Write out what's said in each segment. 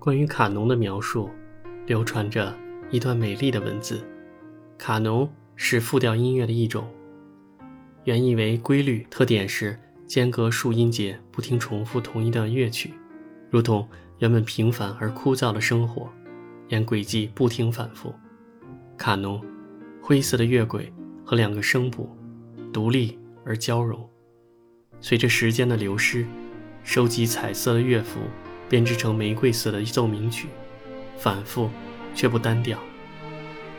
关于卡农的描述，流传着一段美丽的文字。卡农是复调音乐的一种，原意为规律，特点是间隔数音节不停重复同一段乐曲，如同原本平凡而枯燥的生活，沿轨迹不停反复。卡农，灰色的乐轨和两个声部，独立而交融。随着时间的流失，收集彩色的乐符编织成玫瑰色的奏鸣曲，反复却不单调。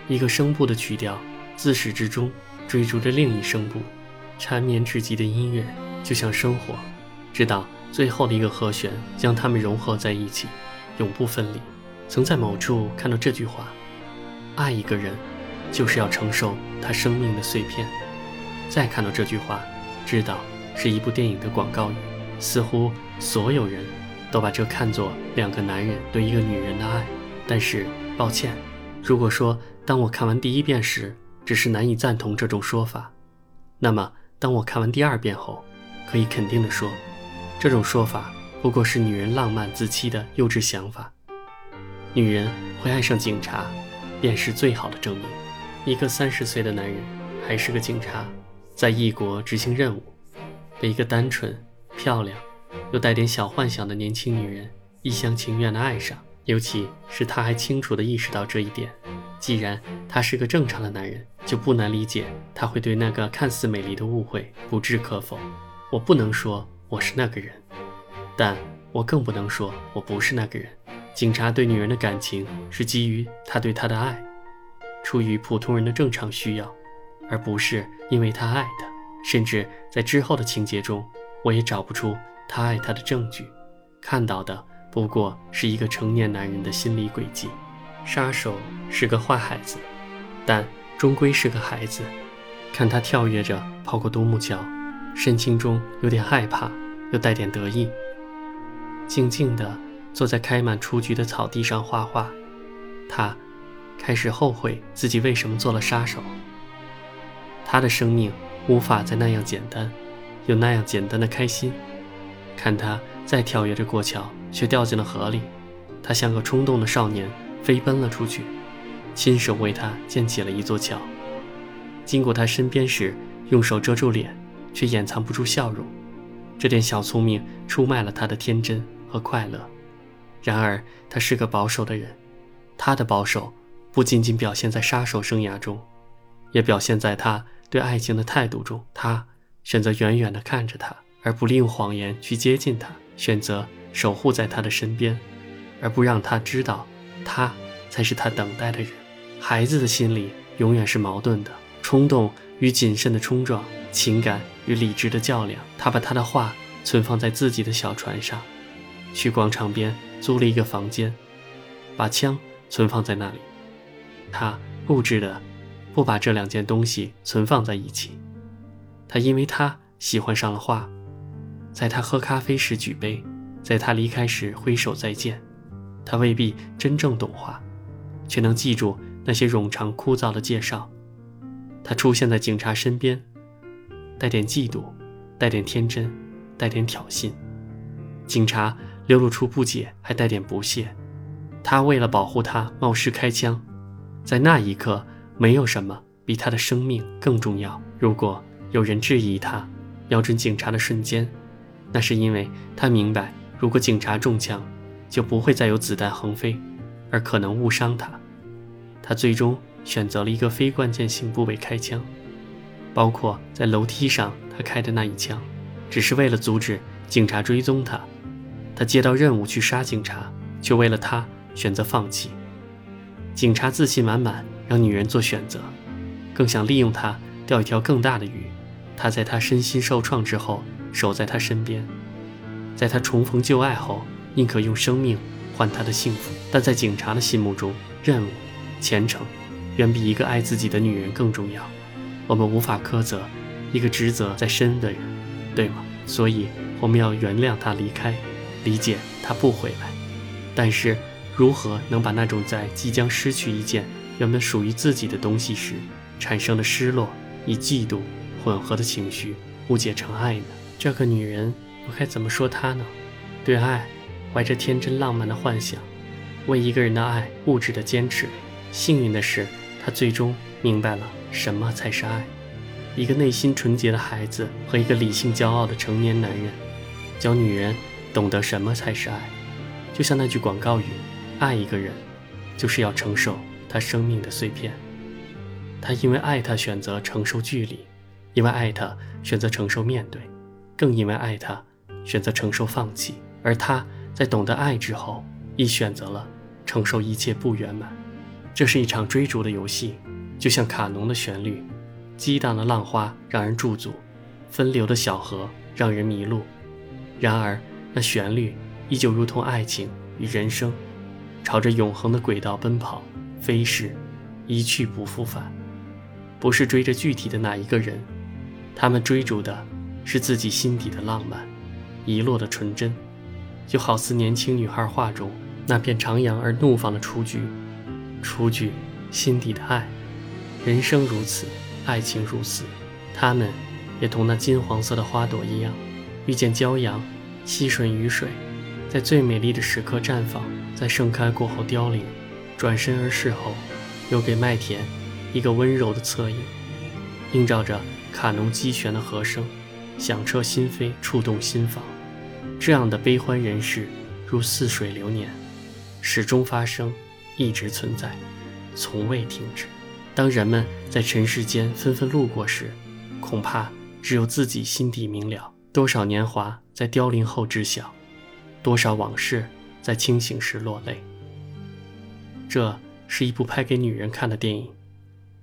一个声部的曲调自始至终追逐着另一声部，缠绵至极的音乐就像生活，直到最后的一个和弦将它们融合在一起，永不分离。曾在某处看到这句话。爱一个人，就是要承受他生命的碎片。再看到这句话，知道是一部电影的广告语。似乎所有人都把这看作两个男人对一个女人的爱。但是，抱歉，如果说当我看完第一遍时只是难以赞同这种说法，那么当我看完第二遍后，可以肯定地说，这种说法不过是女人浪漫自欺的幼稚想法。女人会爱上警察。便是最好的证明。一个三十岁的男人，还是个警察，在异国执行任务，被一个单纯、漂亮又带点小幻想的年轻女人一厢情愿的爱上。尤其是他还清楚地意识到这一点。既然他是个正常的男人，就不难理解他会对那个看似美丽的误会不置可否。我不能说我是那个人，但我更不能说我不是那个人。警察对女人的感情是基于他对她的爱，出于普通人的正常需要，而不是因为他爱她。甚至在之后的情节中，我也找不出他爱他的证据，看到的不过是一个成年男人的心理轨迹。杀手是个坏孩子，但终归是个孩子。看他跳跃着跑过独木桥，神情中有点害怕，又带点得意，静静的。坐在开满雏菊的草地上画画，他开始后悔自己为什么做了杀手。他的生命无法再那样简单，有那样简单的开心。看他再跳跃着过桥，却掉进了河里。他像个冲动的少年，飞奔了出去，亲手为他建起了一座桥。经过他身边时，用手遮住脸，却掩藏不住笑容。这点小聪明出卖了他的天真和快乐。然而，他是个保守的人，他的保守不仅仅表现在杀手生涯中，也表现在他对爱情的态度中。他选择远远地看着他，而不利用谎言去接近他；选择守护在他的身边，而不让他知道他才是他等待的人。孩子的心里永远是矛盾的，冲动与谨慎的冲撞，情感与理智的较量。他把他的话存放在自己的小船上，去广场边。租了一个房间，把枪存放在那里。他固执的不把这两件东西存放在一起。他因为他喜欢上了画，在他喝咖啡时举杯，在他离开时挥手再见。他未必真正懂话，却能记住那些冗长枯燥的介绍。他出现在警察身边，带点嫉妒，带点天真，带点挑衅。警察。流露出不解，还带点不屑。他为了保护他，冒失开枪。在那一刻，没有什么比他的生命更重要。如果有人质疑他，瞄准警察的瞬间，那是因为他明白，如果警察中枪，就不会再有子弹横飞，而可能误伤他。他最终选择了一个非关键性部位开枪，包括在楼梯上他开的那一枪，只是为了阻止警察追踪他。他接到任务去杀警察，却为了他选择放弃。警察自信满满，让女人做选择，更想利用他钓一条更大的鱼。他在他身心受创之后，守在他身边，在他重逢旧爱后，宁可用生命换他的幸福。但在警察的心目中，任务、前程，远比一个爱自己的女人更重要。我们无法苛责一个职责在身的人，对吗？所以我们要原谅他离开。理解他不回来，但是如何能把那种在即将失去一件原本属于自己的东西时产生的失落与嫉妒混合的情绪误解成爱呢？这个女人，我该怎么说她呢？对爱怀着天真浪漫的幻想，为一个人的爱物质的坚持。幸运的是，她最终明白了什么才是爱。一个内心纯洁的孩子和一个理性骄傲的成年男人，教女人懂得什么才是爱。就像那句广告语：“爱一个人，就是要承受他生命的碎片。”他因为爱他选择承受距离，因为爱他选择承受面对，更因为爱他选择承受放弃。而他在懂得爱之后，亦选择了承受一切不圆满。这是一场追逐的游戏，就像卡农的旋律，激荡的浪花让人驻足，分流的小河让人迷路。然而，那旋律依旧如同爱情与人生，朝着永恒的轨道奔跑，飞逝，一去不复返。不是追着具体的哪一个人，他们追逐的是自己心底的浪漫，遗落的纯真，就好似年轻女孩画中那片徜徉而怒放的雏菊。雏菊，心底的爱，人生如此，爱情如此，他们也同那金黄色的花朵一样，遇见骄阳，吸吮雨水，在最美丽的时刻绽放，在盛开过后凋零，转身而逝后，又给麦田一个温柔的侧影，映照着卡农激旋的和声，响彻心扉，触动心房。这样的悲欢人世，如似水流年，始终发生。一直存在，从未停止。当人们在尘世间纷纷路过时，恐怕只有自己心底明了。多少年华在凋零后知晓，多少往事在清醒时落泪。这是一部拍给女人看的电影。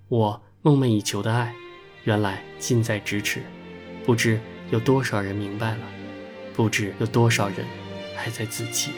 我梦寐以求的爱，原来近在咫尺。不知有多少人明白了，不知有多少人还在自欺。